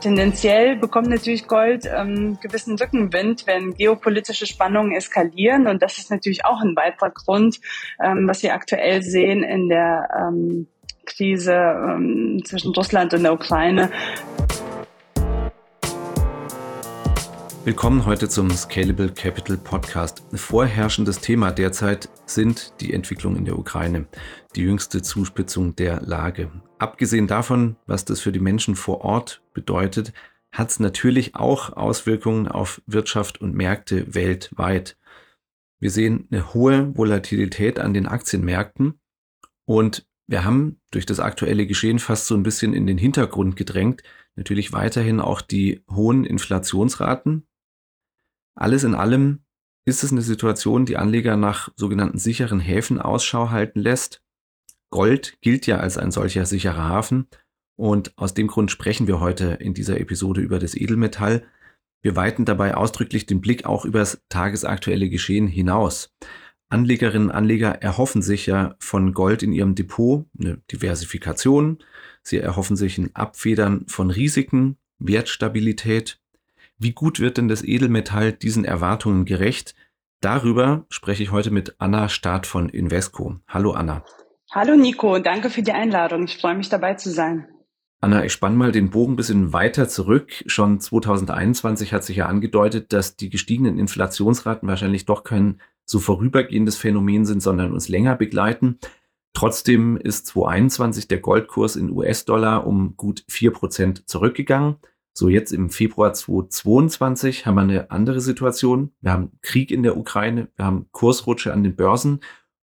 tendenziell bekommt natürlich Gold ähm, gewissen Rückenwind, wenn geopolitische Spannungen eskalieren. Und das ist natürlich auch ein weiterer Grund, ähm, was wir aktuell sehen in der ähm, Krise ähm, zwischen Russland und der Ukraine. Willkommen heute zum Scalable Capital Podcast. Vorherrschendes Thema derzeit sind die Entwicklungen in der Ukraine, die jüngste Zuspitzung der Lage. Abgesehen davon, was das für die Menschen vor Ort bedeutet, hat es natürlich auch Auswirkungen auf Wirtschaft und Märkte weltweit. Wir sehen eine hohe Volatilität an den Aktienmärkten und wir haben durch das aktuelle Geschehen fast so ein bisschen in den Hintergrund gedrängt, natürlich weiterhin auch die hohen Inflationsraten, alles in allem ist es eine Situation, die Anleger nach sogenannten sicheren Häfen Ausschau halten lässt. Gold gilt ja als ein solcher sicherer Hafen und aus dem Grund sprechen wir heute in dieser Episode über das Edelmetall. Wir weiten dabei ausdrücklich den Blick auch über das tagesaktuelle Geschehen hinaus. Anlegerinnen und Anleger erhoffen sich ja von Gold in ihrem Depot eine Diversifikation. Sie erhoffen sich ein Abfedern von Risiken, Wertstabilität wie gut wird denn das Edelmetall diesen Erwartungen gerecht? Darüber spreche ich heute mit Anna Staat von Invesco. Hallo Anna. Hallo Nico, danke für die Einladung. Ich freue mich dabei zu sein. Anna, ich spanne mal den Bogen ein bisschen weiter zurück. Schon 2021 hat sich ja angedeutet, dass die gestiegenen Inflationsraten wahrscheinlich doch kein so vorübergehendes Phänomen sind, sondern uns länger begleiten. Trotzdem ist 2021 der Goldkurs in US-Dollar um gut vier Prozent zurückgegangen. So, jetzt im Februar 2022 haben wir eine andere Situation. Wir haben Krieg in der Ukraine, wir haben Kursrutsche an den Börsen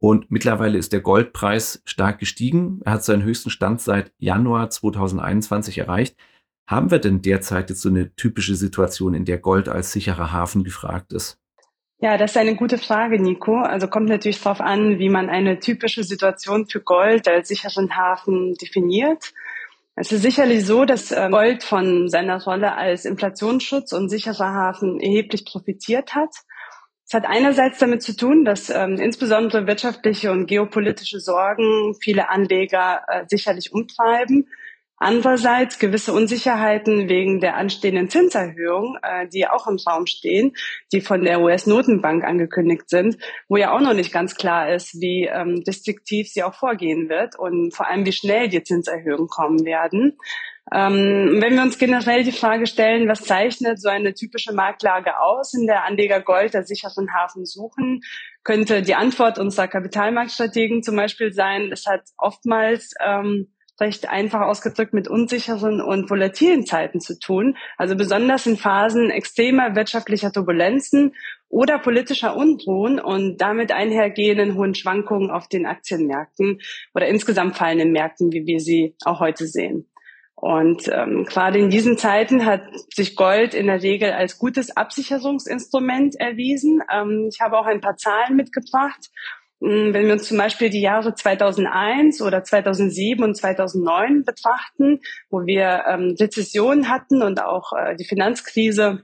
und mittlerweile ist der Goldpreis stark gestiegen. Er hat seinen höchsten Stand seit Januar 2021 erreicht. Haben wir denn derzeit jetzt so eine typische Situation, in der Gold als sicherer Hafen gefragt ist? Ja, das ist eine gute Frage, Nico. Also kommt natürlich darauf an, wie man eine typische Situation für Gold als sicheren Hafen definiert. Es ist sicherlich so, dass ähm, Gold von seiner Rolle als Inflationsschutz und sicherer Hafen erheblich profitiert hat. Es hat einerseits damit zu tun, dass ähm, insbesondere wirtschaftliche und geopolitische Sorgen viele Anleger äh, sicherlich umtreiben. Andererseits gewisse Unsicherheiten wegen der anstehenden Zinserhöhung, äh, die auch im Raum stehen, die von der US-Notenbank angekündigt sind, wo ja auch noch nicht ganz klar ist, wie ähm, restriktiv sie auch vorgehen wird und vor allem, wie schnell die Zinserhöhungen kommen werden. Ähm, wenn wir uns generell die Frage stellen, was zeichnet so eine typische Marktlage aus, in der Anleger Gold der sicheren Hafen suchen, könnte die Antwort unserer Kapitalmarktstrategen zum Beispiel sein, es hat oftmals ähm, recht einfach ausgedrückt mit unsicheren und volatilen Zeiten zu tun. Also besonders in Phasen extremer wirtschaftlicher Turbulenzen oder politischer Unruhen und damit einhergehenden hohen Schwankungen auf den Aktienmärkten oder insgesamt fallenden Märkten, wie wir sie auch heute sehen. Und ähm, gerade in diesen Zeiten hat sich Gold in der Regel als gutes Absicherungsinstrument erwiesen. Ähm, ich habe auch ein paar Zahlen mitgebracht. Hm, wenn wir uns zum Beispiel die Jahre 2001 oder 2007 und 2009 betrachten, wo wir ähm, Rezession hatten und auch äh, die Finanzkrise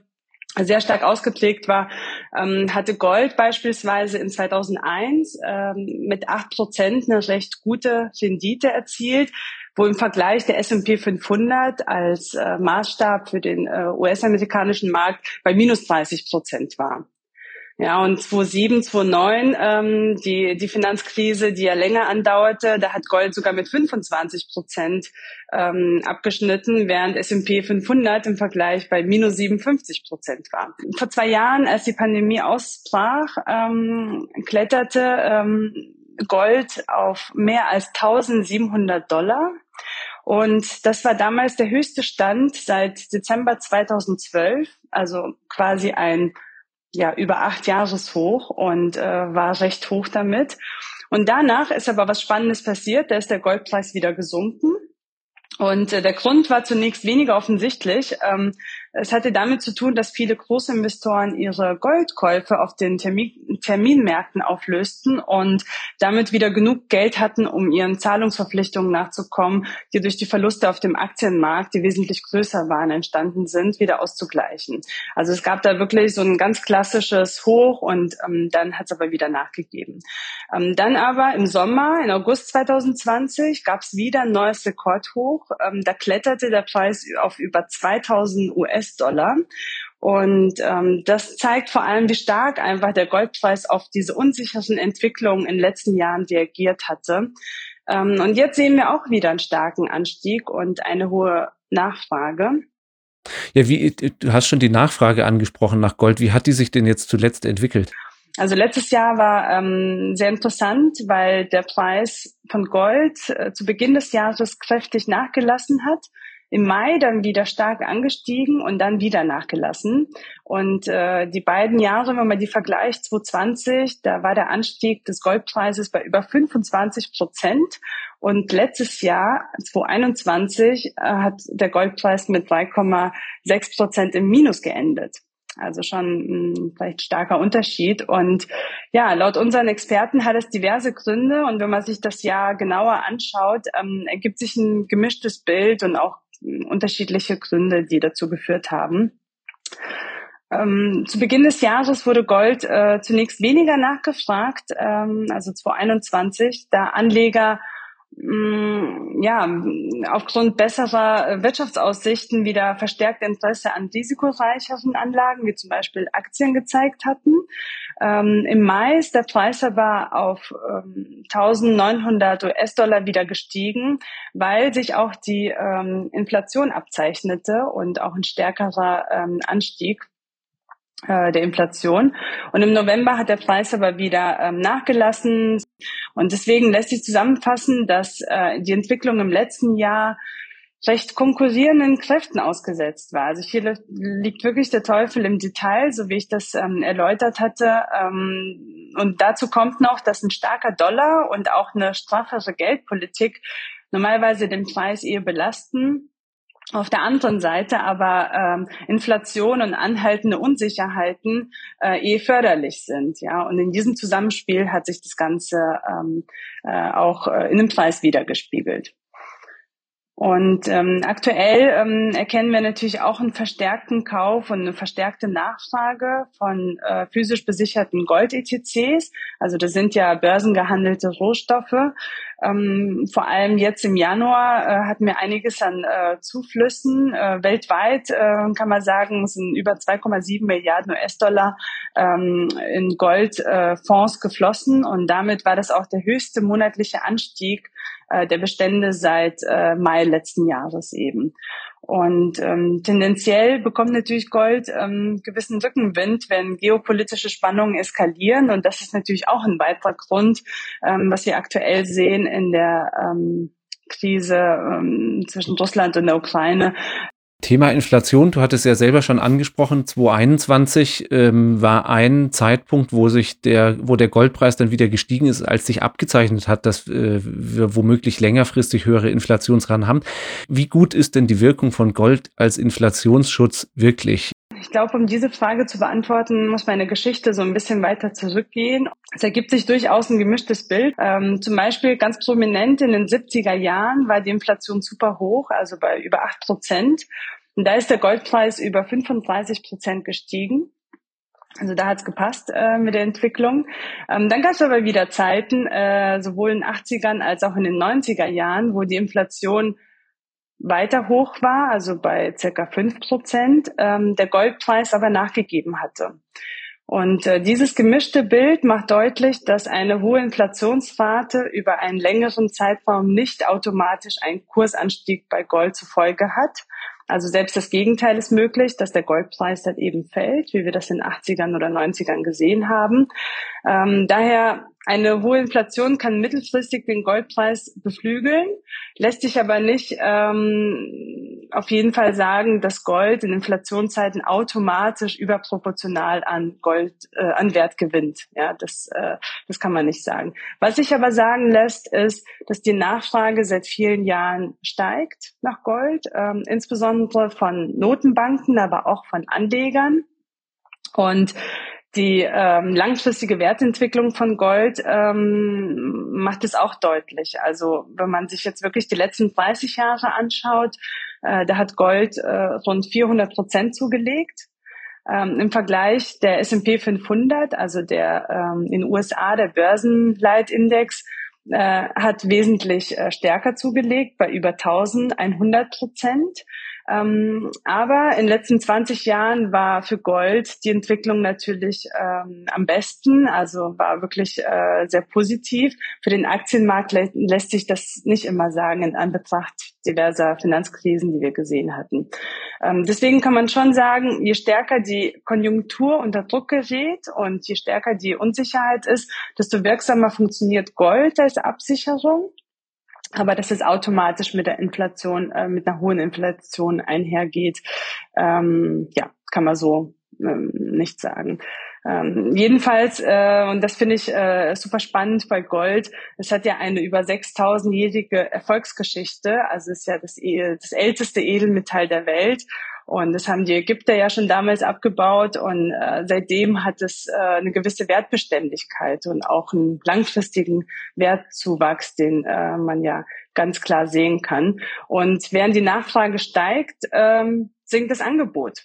sehr stark ausgeprägt war, ähm, hatte Gold beispielsweise in 2001 ähm, mit acht Prozent eine recht gute Rendite erzielt, wo im Vergleich der S&P 500 als äh, Maßstab für den äh, US-amerikanischen Markt bei minus 30 Prozent war. Ja, und 2007, 2009, ähm, die, die Finanzkrise, die ja länger andauerte, da hat Gold sogar mit 25 Prozent ähm, abgeschnitten, während S&P 500 im Vergleich bei minus 57 Prozent war. Vor zwei Jahren, als die Pandemie ausbrach, ähm, kletterte ähm, Gold auf mehr als 1700 Dollar. Und das war damals der höchste Stand seit Dezember 2012, also quasi ein ja über acht Jahreshoch und äh, war recht hoch damit. Und danach ist aber was Spannendes passiert. Da ist der Goldpreis wieder gesunken. Und äh, der Grund war zunächst weniger offensichtlich. Ähm, Es hatte damit zu tun, dass viele Großinvestoren ihre Goldkäufe auf den Termin Terminmärkten auflösten und damit wieder genug Geld hatten, um ihren Zahlungsverpflichtungen nachzukommen, die durch die Verluste auf dem Aktienmarkt, die wesentlich größer waren, entstanden sind, wieder auszugleichen. Also es gab da wirklich so ein ganz klassisches Hoch und ähm, dann hat es aber wieder nachgegeben. Ähm, dann aber im Sommer, in August 2020, gab es wieder ein neues Rekordhoch. Ähm, da kletterte der Preis auf über 2000 US-Dollar. Und ähm, das zeigt vor allem, wie stark einfach der Goldpreis auf diese unsicheren Entwicklungen in den letzten Jahren reagiert hatte. Ähm, und jetzt sehen wir auch wieder einen starken Anstieg und eine hohe Nachfrage. Ja, wie du hast schon die Nachfrage angesprochen nach Gold. Wie hat die sich denn jetzt zuletzt entwickelt? Also letztes Jahr war ähm, sehr interessant, weil der Preis von Gold äh, zu Beginn des Jahres kräftig nachgelassen hat im Mai dann wieder stark angestiegen und dann wieder nachgelassen. Und äh, die beiden Jahre, wenn man die vergleicht, 2020, da war der Anstieg des Goldpreises bei über 25 Prozent. Und letztes Jahr, 2021, äh, hat der Goldpreis mit 3,6 Prozent im Minus geendet. Also schon ein vielleicht starker Unterschied. Und ja, laut unseren Experten hat es diverse Gründe. Und wenn man sich das Jahr genauer anschaut, ähm, ergibt sich ein gemischtes Bild und auch unterschiedliche Gründe, die dazu geführt haben. Ähm, zu Beginn des Jahres wurde Gold äh, zunächst weniger nachgefragt, ähm, also 2021, da Anleger ja, aufgrund besserer Wirtschaftsaussichten wieder verstärkt Interesse an risikoreicheren Anlagen, wie zum Beispiel Aktien gezeigt hatten. Ähm, Im Mai ist der Preis aber auf ähm, 1900 US-Dollar wieder gestiegen, weil sich auch die ähm, Inflation abzeichnete und auch ein stärkerer ähm, Anstieg äh, der Inflation. Und im November hat der Preis aber wieder ähm, nachgelassen. Und deswegen lässt sich zusammenfassen, dass äh, die Entwicklung im letzten Jahr recht konkurrierenden Kräften ausgesetzt war. Also hier liegt wirklich der Teufel im Detail, so wie ich das ähm, erläutert hatte. Ähm, und dazu kommt noch, dass ein starker Dollar und auch eine straffere Geldpolitik normalerweise den Preis eher belasten auf der anderen Seite aber ähm, Inflation und anhaltende Unsicherheiten äh, eh förderlich sind, ja. Und in diesem Zusammenspiel hat sich das Ganze ähm, äh, auch äh, in dem Preis wiedergespiegelt. Und ähm, aktuell ähm, erkennen wir natürlich auch einen verstärkten Kauf und eine verstärkte Nachfrage von äh, physisch besicherten Gold-ETCs. Also das sind ja börsengehandelte Rohstoffe. Ähm, vor allem jetzt im Januar äh, hatten wir einiges an äh, Zuflüssen. Äh, weltweit äh, kann man sagen, sind über 2,7 Milliarden US-Dollar ähm, in Goldfonds äh, geflossen. Und damit war das auch der höchste monatliche Anstieg äh, der Bestände seit äh, Mai letzten Jahres eben. Und ähm, tendenziell bekommt natürlich Gold ähm, gewissen Rückenwind, wenn geopolitische Spannungen eskalieren. Und das ist natürlich auch ein weiterer Grund, ähm, was wir aktuell sehen in der ähm, Krise ähm, zwischen Russland und der Ukraine, Thema Inflation, du hattest ja selber schon angesprochen, 2021 ähm, war ein Zeitpunkt, wo sich der, wo der Goldpreis dann wieder gestiegen ist, als sich abgezeichnet hat, dass äh, wir womöglich längerfristig höhere Inflationsraten haben. Wie gut ist denn die Wirkung von Gold als Inflationsschutz wirklich? Ich glaube, um diese Frage zu beantworten, muss meine Geschichte so ein bisschen weiter zurückgehen. Es ergibt sich durchaus ein gemischtes Bild. Ähm, zum Beispiel ganz prominent in den 70er Jahren war die Inflation super hoch, also bei über acht Prozent. Und da ist der Goldpreis über 35 Prozent gestiegen. Also da hat's gepasst äh, mit der Entwicklung. Ähm, dann gab es aber wieder Zeiten, äh, sowohl in den 80ern als auch in den 90er Jahren, wo die Inflation weiter hoch war, also bei circa fünf Prozent, ähm, der Goldpreis aber nachgegeben hatte. Und äh, dieses gemischte Bild macht deutlich, dass eine hohe Inflationsrate über einen längeren Zeitraum nicht automatisch einen Kursanstieg bei Gold zur Folge hat. Also selbst das Gegenteil ist möglich, dass der Goldpreis dann eben fällt, wie wir das in 80ern oder 90ern gesehen haben. Ähm, daher eine hohe Inflation kann mittelfristig den Goldpreis beflügeln, lässt sich aber nicht ähm, auf jeden Fall sagen, dass Gold in Inflationszeiten automatisch überproportional an Gold, äh, an Wert gewinnt. Ja, das, äh, das kann man nicht sagen. Was sich aber sagen lässt, ist, dass die Nachfrage seit vielen Jahren steigt nach Gold, ähm, insbesondere von Notenbanken, aber auch von Anlegern. Und die ähm, langfristige Wertentwicklung von Gold ähm, macht es auch deutlich. Also wenn man sich jetzt wirklich die letzten 30 Jahre anschaut, äh, da hat Gold äh, rund 400 Prozent zugelegt. Ähm, Im Vergleich der S&P 500, also der ähm, in den USA der Börsenleitindex, äh, hat wesentlich äh, stärker zugelegt, bei über 1100 Prozent. Ähm, aber in den letzten 20 Jahren war für Gold die Entwicklung natürlich ähm, am besten, also war wirklich äh, sehr positiv. Für den Aktienmarkt lä lässt sich das nicht immer sagen in Anbetracht diverser Finanzkrisen, die wir gesehen hatten. Ähm, deswegen kann man schon sagen, je stärker die Konjunktur unter Druck gerät und je stärker die Unsicherheit ist, desto wirksamer funktioniert Gold als Absicherung aber dass es automatisch mit der Inflation, äh, mit einer hohen Inflation einhergeht, ähm, ja, kann man so ähm, nicht sagen. Ähm, jedenfalls, äh, und das finde ich äh, super spannend bei Gold, es hat ja eine über 6000-jährige Erfolgsgeschichte, also es ist ja das, e, das älteste Edelmetall der Welt und das haben die Ägypter ja schon damals abgebaut und äh, seitdem hat es äh, eine gewisse Wertbeständigkeit und auch einen langfristigen Wertzuwachs, den äh, man ja ganz klar sehen kann. Und während die Nachfrage steigt, ähm, sinkt das Angebot.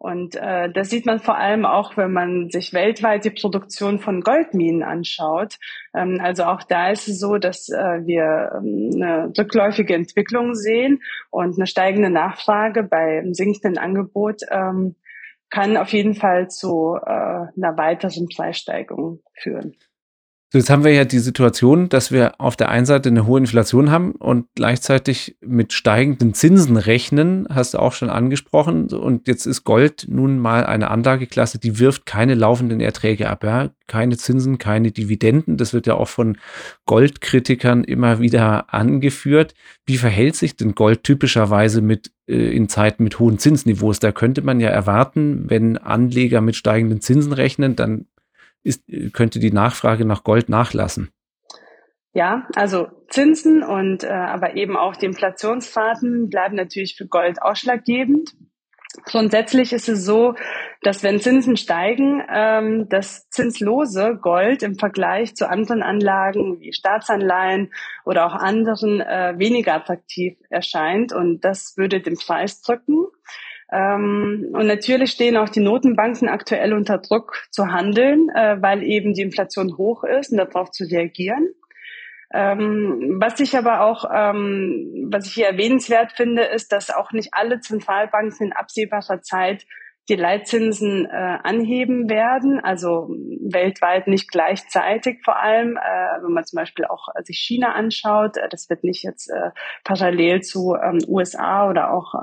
Und äh, das sieht man vor allem auch, wenn man sich weltweit die Produktion von Goldminen anschaut. Ähm, also auch da ist es so, dass äh, wir ähm, eine rückläufige Entwicklung sehen und eine steigende Nachfrage bei sinkendem Angebot ähm, kann auf jeden Fall zu äh, einer weiteren Preissteigerung führen. So, jetzt haben wir ja die Situation, dass wir auf der einen Seite eine hohe Inflation haben und gleichzeitig mit steigenden Zinsen rechnen, hast du auch schon angesprochen. Und jetzt ist Gold nun mal eine Anlageklasse, die wirft keine laufenden Erträge ab, ja? keine Zinsen, keine Dividenden. Das wird ja auch von Goldkritikern immer wieder angeführt. Wie verhält sich denn Gold typischerweise mit äh, in Zeiten mit hohen Zinsniveaus? Da könnte man ja erwarten, wenn Anleger mit steigenden Zinsen rechnen, dann ist, könnte die Nachfrage nach Gold nachlassen. Ja, also Zinsen und äh, aber eben auch die Inflationsraten bleiben natürlich für Gold ausschlaggebend. Grundsätzlich ist es so, dass wenn Zinsen steigen, ähm, das zinslose Gold im Vergleich zu anderen Anlagen wie Staatsanleihen oder auch anderen äh, weniger attraktiv erscheint und das würde den Preis drücken. Ähm, und natürlich stehen auch die Notenbanken aktuell unter Druck zu handeln, äh, weil eben die Inflation hoch ist und darauf zu reagieren. Ähm, was ich aber auch, ähm, was ich hier erwähnenswert finde, ist, dass auch nicht alle Zentralbanken in absehbarer Zeit die Leitzinsen äh, anheben werden, also weltweit nicht gleichzeitig vor allem, äh, wenn man zum Beispiel auch sich China anschaut, das wird nicht jetzt parallel zu USA oder auch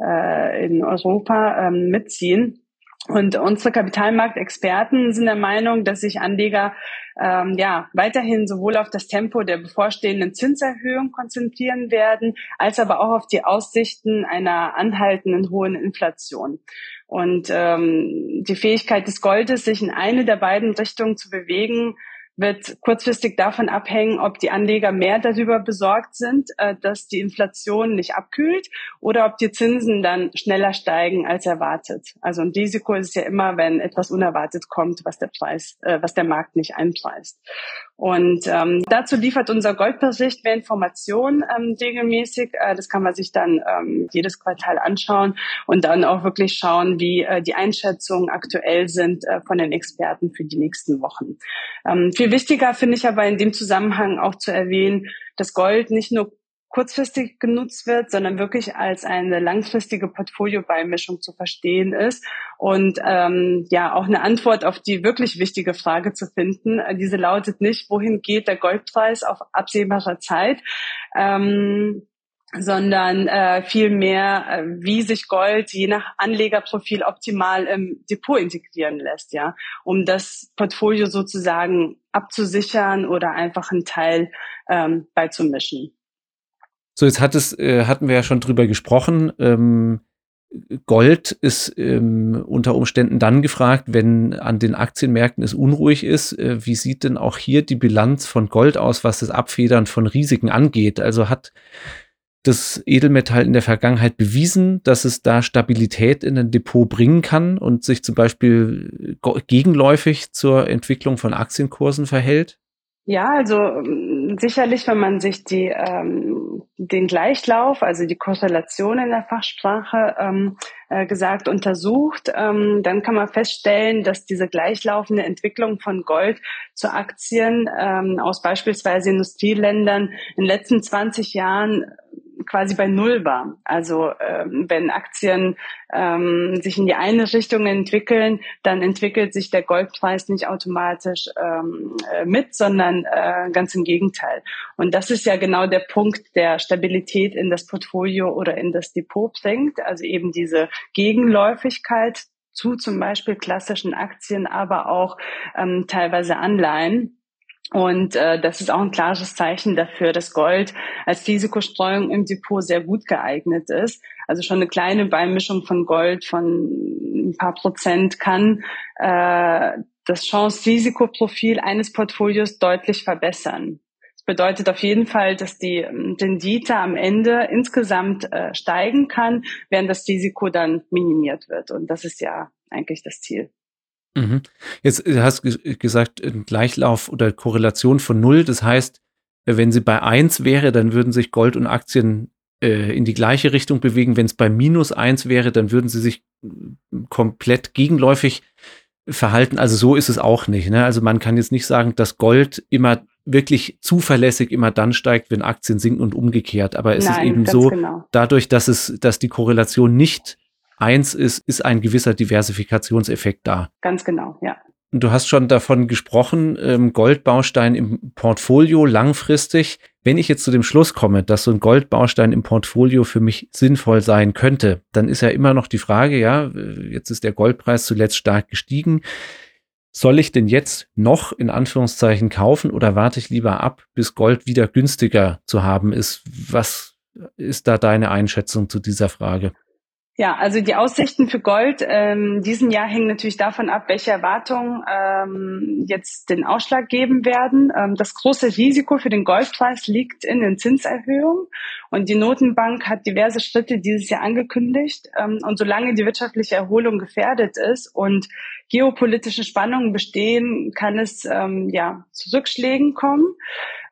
äh, in Europa ähm, mitziehen. Und unsere Kapitalmarktexperten sind der Meinung, dass sich Anleger ähm, ja weiterhin sowohl auf das Tempo der bevorstehenden Zinserhöhung konzentrieren werden, als aber auch auf die Aussichten einer anhaltenden hohen Inflation. Und ähm, die Fähigkeit des Goldes, sich in eine der beiden Richtungen zu bewegen, wird kurzfristig davon abhängen, ob die Anleger mehr darüber besorgt sind, äh, dass die Inflation nicht abkühlt oder ob die Zinsen dann schneller steigen als erwartet. Also ein Risiko ist ja immer, wenn etwas unerwartet kommt, was der Preis, äh, was der Markt nicht einpreist. Und ähm, dazu liefert unser Goldbericht mehr Informationen ähm, regelmäßig. Äh, das kann man sich dann ähm, jedes Quartal anschauen und dann auch wirklich schauen, wie äh, die Einschätzungen aktuell sind äh, von den Experten für die nächsten Wochen. Ähm, viel wichtiger finde ich aber in dem Zusammenhang auch zu erwähnen, dass Gold nicht nur kurzfristig genutzt wird, sondern wirklich als eine langfristige Portfoliobeimischung zu verstehen ist und ähm, ja auch eine Antwort auf die wirklich wichtige Frage zu finden. Diese lautet nicht, wohin geht der Goldpreis auf absehbarer Zeit, ähm, sondern äh, vielmehr, äh, wie sich Gold je nach Anlegerprofil optimal im Depot integrieren lässt, ja, um das Portfolio sozusagen abzusichern oder einfach einen Teil ähm, beizumischen. So, jetzt hat es, äh, hatten wir ja schon drüber gesprochen. Ähm, Gold ist ähm, unter Umständen dann gefragt, wenn an den Aktienmärkten es unruhig ist. Äh, wie sieht denn auch hier die Bilanz von Gold aus, was das Abfedern von Risiken angeht? Also hat das Edelmetall in der Vergangenheit bewiesen, dass es da Stabilität in ein Depot bringen kann und sich zum Beispiel gegenläufig zur Entwicklung von Aktienkursen verhält? Ja, also sicherlich, wenn man sich die, ähm, den Gleichlauf, also die Korrelation in der Fachsprache ähm, äh, gesagt untersucht, ähm, dann kann man feststellen, dass diese gleichlaufende Entwicklung von Gold zu Aktien ähm, aus beispielsweise Industrieländern in den letzten 20 Jahren quasi bei Null war. Also ähm, wenn Aktien ähm, sich in die eine Richtung entwickeln, dann entwickelt sich der Goldpreis nicht automatisch ähm, äh, mit, sondern äh, ganz im Gegenteil. Und das ist ja genau der Punkt, der Stabilität in das Portfolio oder in das Depot bringt. Also eben diese Gegenläufigkeit zu zum Beispiel klassischen Aktien, aber auch ähm, teilweise Anleihen. Und äh, das ist auch ein klares Zeichen dafür, dass Gold als Risikostreuung im Depot sehr gut geeignet ist. Also schon eine kleine Beimischung von Gold von ein paar Prozent kann äh, das Chance-Risikoprofil eines Portfolios deutlich verbessern. Das bedeutet auf jeden Fall, dass die ähm, Rendite am Ende insgesamt äh, steigen kann, während das Risiko dann minimiert wird. Und das ist ja eigentlich das Ziel. Mhm. Jetzt äh, hast du gesagt, Gleichlauf oder Korrelation von null. Das heißt, äh, wenn sie bei eins wäre, dann würden sich Gold und Aktien äh, in die gleiche Richtung bewegen. Wenn es bei minus eins wäre, dann würden sie sich äh, komplett gegenläufig verhalten. Also so ist es auch nicht. Ne? Also man kann jetzt nicht sagen, dass Gold immer wirklich zuverlässig immer dann steigt, wenn Aktien sinken und umgekehrt. Aber es Nein, ist eben so, genau. dadurch, dass es, dass die Korrelation nicht eins ist, ist ein gewisser Diversifikationseffekt da. Ganz genau, ja. Du hast schon davon gesprochen, ähm, Goldbaustein im Portfolio langfristig. Wenn ich jetzt zu dem Schluss komme, dass so ein Goldbaustein im Portfolio für mich sinnvoll sein könnte, dann ist ja immer noch die Frage, ja, jetzt ist der Goldpreis zuletzt stark gestiegen. Soll ich denn jetzt noch in Anführungszeichen kaufen oder warte ich lieber ab, bis Gold wieder günstiger zu haben ist? Was ist da deine Einschätzung zu dieser Frage? Ja, also die Aussichten für Gold ähm, diesen Jahr hängen natürlich davon ab, welche Erwartungen ähm, jetzt den Ausschlag geben werden. Ähm, das große Risiko für den Goldpreis liegt in den Zinserhöhungen und die Notenbank hat diverse Schritte dieses Jahr angekündigt. Ähm, und solange die wirtschaftliche Erholung gefährdet ist und geopolitische Spannungen bestehen, kann es ähm, ja zu Rückschlägen kommen.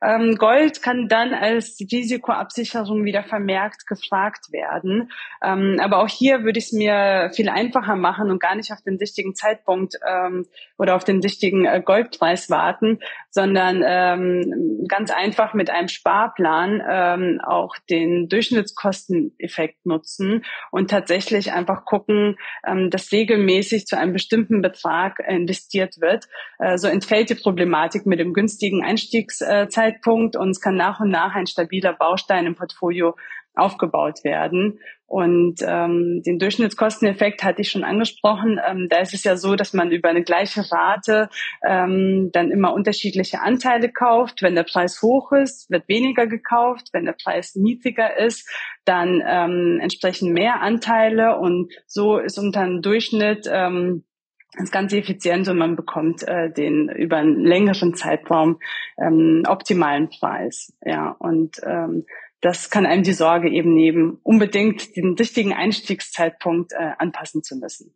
Ähm, Gold kann dann als Risikoabsicherung wieder vermerkt gefragt werden. Ähm, aber auch hier würde ich es mir viel einfacher machen und gar nicht auf den richtigen Zeitpunkt ähm, oder auf den richtigen äh, Goldpreis warten, sondern ähm, ganz einfach mit einem Sparplan ähm, auch den Durchschnittskosteneffekt nutzen und tatsächlich einfach gucken, ähm, dass regelmäßig zu einem bestimmten Betrag investiert wird. Äh, so entfällt die Problematik mit dem günstigen Einstiegszeitpunkt Zeitpunkt und es kann nach und nach ein stabiler Baustein im Portfolio aufgebaut werden. Und ähm, den Durchschnittskosteneffekt hatte ich schon angesprochen. Ähm, da ist es ja so, dass man über eine gleiche Rate ähm, dann immer unterschiedliche Anteile kauft. Wenn der Preis hoch ist, wird weniger gekauft. Wenn der Preis niedriger ist, dann ähm, entsprechend mehr Anteile. Und so ist unter einem Durchschnitt ähm, ist ganz effizient und man bekommt äh, den über einen längeren Zeitraum ähm, optimalen Preis. Ja, und ähm, das kann einem die Sorge eben nehmen, unbedingt den richtigen Einstiegszeitpunkt äh, anpassen zu müssen.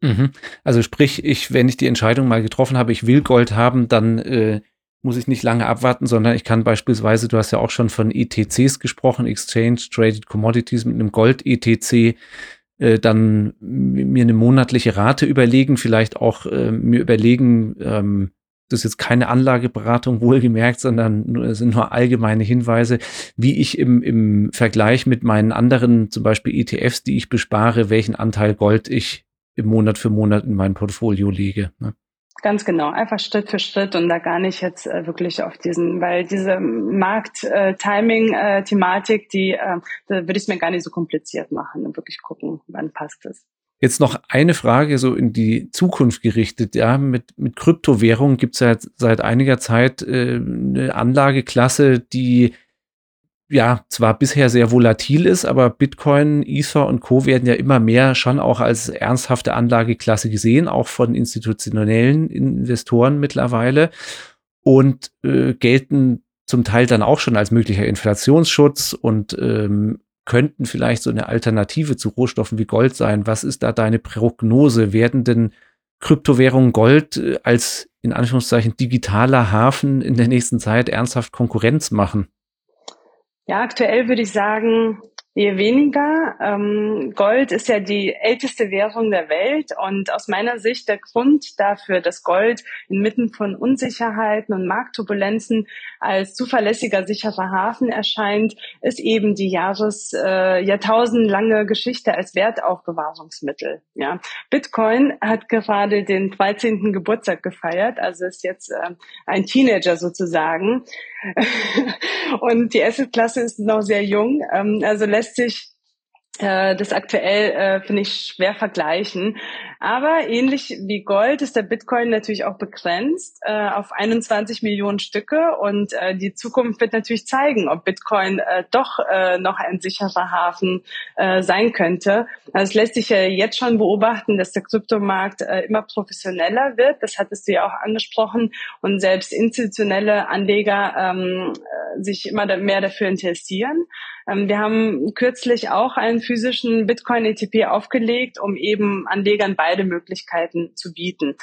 Mhm. Also sprich, ich, wenn ich die Entscheidung mal getroffen habe, ich will Gold haben, dann äh, muss ich nicht lange abwarten, sondern ich kann beispielsweise, du hast ja auch schon von ETCs gesprochen, Exchange Traded Commodities mit einem Gold-ETC äh, dann mir eine monatliche Rate überlegen, vielleicht auch äh, mir überlegen, ähm, das ist jetzt keine Anlageberatung wohlgemerkt, sondern sind nur allgemeine Hinweise, wie ich im, im Vergleich mit meinen anderen, zum Beispiel ETFs, die ich bespare, welchen Anteil Gold ich im Monat für Monat in mein Portfolio lege. Ne? Ganz genau, einfach Schritt für Schritt und da gar nicht jetzt äh, wirklich auf diesen, weil diese Markt-Timing-Thematik, äh, die, äh, da würde ich es mir gar nicht so kompliziert machen und wirklich gucken, wann passt es. Jetzt noch eine Frage so in die Zukunft gerichtet. Ja, mit, mit Kryptowährungen gibt es ja seit einiger Zeit äh, eine Anlageklasse, die ja zwar bisher sehr volatil ist, aber Bitcoin, Ether und Co. werden ja immer mehr schon auch als ernsthafte Anlageklasse gesehen, auch von institutionellen Investoren mittlerweile und äh, gelten zum Teil dann auch schon als möglicher Inflationsschutz und ähm, könnten vielleicht so eine Alternative zu Rohstoffen wie Gold sein. Was ist da deine Prognose? Werden denn Kryptowährungen Gold äh, als in Anführungszeichen digitaler Hafen in der nächsten Zeit ernsthaft Konkurrenz machen? Ja, aktuell würde ich sagen, Eher weniger. Ähm, Gold ist ja die älteste Währung der Welt und aus meiner Sicht der Grund dafür, dass Gold inmitten von Unsicherheiten und Marktturbulenzen als zuverlässiger, sicherer Hafen erscheint, ist eben die Jahres, äh, jahrtausendlange Geschichte als Wertaufbewahrungsmittel. Ja. Bitcoin hat gerade den 13. Geburtstag gefeiert, also ist jetzt äh, ein Teenager sozusagen. und die Asset-Klasse ist noch sehr jung, ähm, also lässt sich äh, das aktuell äh, finde ich schwer vergleichen. Aber ähnlich wie Gold ist der Bitcoin natürlich auch begrenzt äh, auf 21 Millionen Stücke und äh, die Zukunft wird natürlich zeigen, ob Bitcoin äh, doch äh, noch ein sicherer Hafen äh, sein könnte. Also es lässt sich ja jetzt schon beobachten, dass der Kryptomarkt äh, immer professioneller wird. Das hattest du ja auch angesprochen und selbst institutionelle Anleger ähm, äh, sich immer mehr dafür interessieren. Ähm, wir haben kürzlich auch einen physischen Bitcoin-ETP aufgelegt, um eben Anlegern beide Möglichkeiten zu bieten.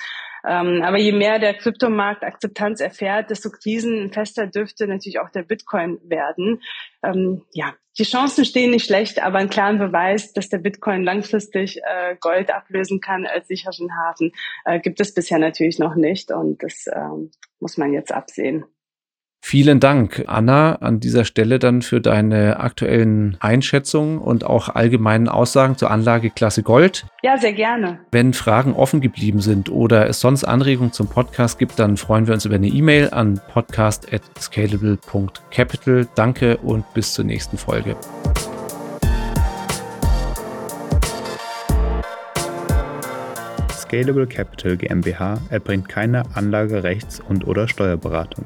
Ähm, aber je mehr der Kryptomarkt Akzeptanz erfährt, desto krisenfester dürfte natürlich auch der Bitcoin werden. Ähm, ja, die Chancen stehen nicht schlecht, aber einen klaren Beweis, dass der Bitcoin langfristig äh, Gold ablösen kann als sicheren Hafen, äh, gibt es bisher natürlich noch nicht und das ähm, muss man jetzt absehen. Vielen Dank, Anna, an dieser Stelle dann für deine aktuellen Einschätzungen und auch allgemeinen Aussagen zur Anlageklasse Gold. Ja, sehr gerne. Wenn Fragen offen geblieben sind oder es sonst Anregungen zum Podcast gibt, dann freuen wir uns über eine E-Mail an podcast.scalable.capital. Danke und bis zur nächsten Folge. Scalable Capital GmbH erbringt keine Anlagerechts- und/oder Steuerberatung.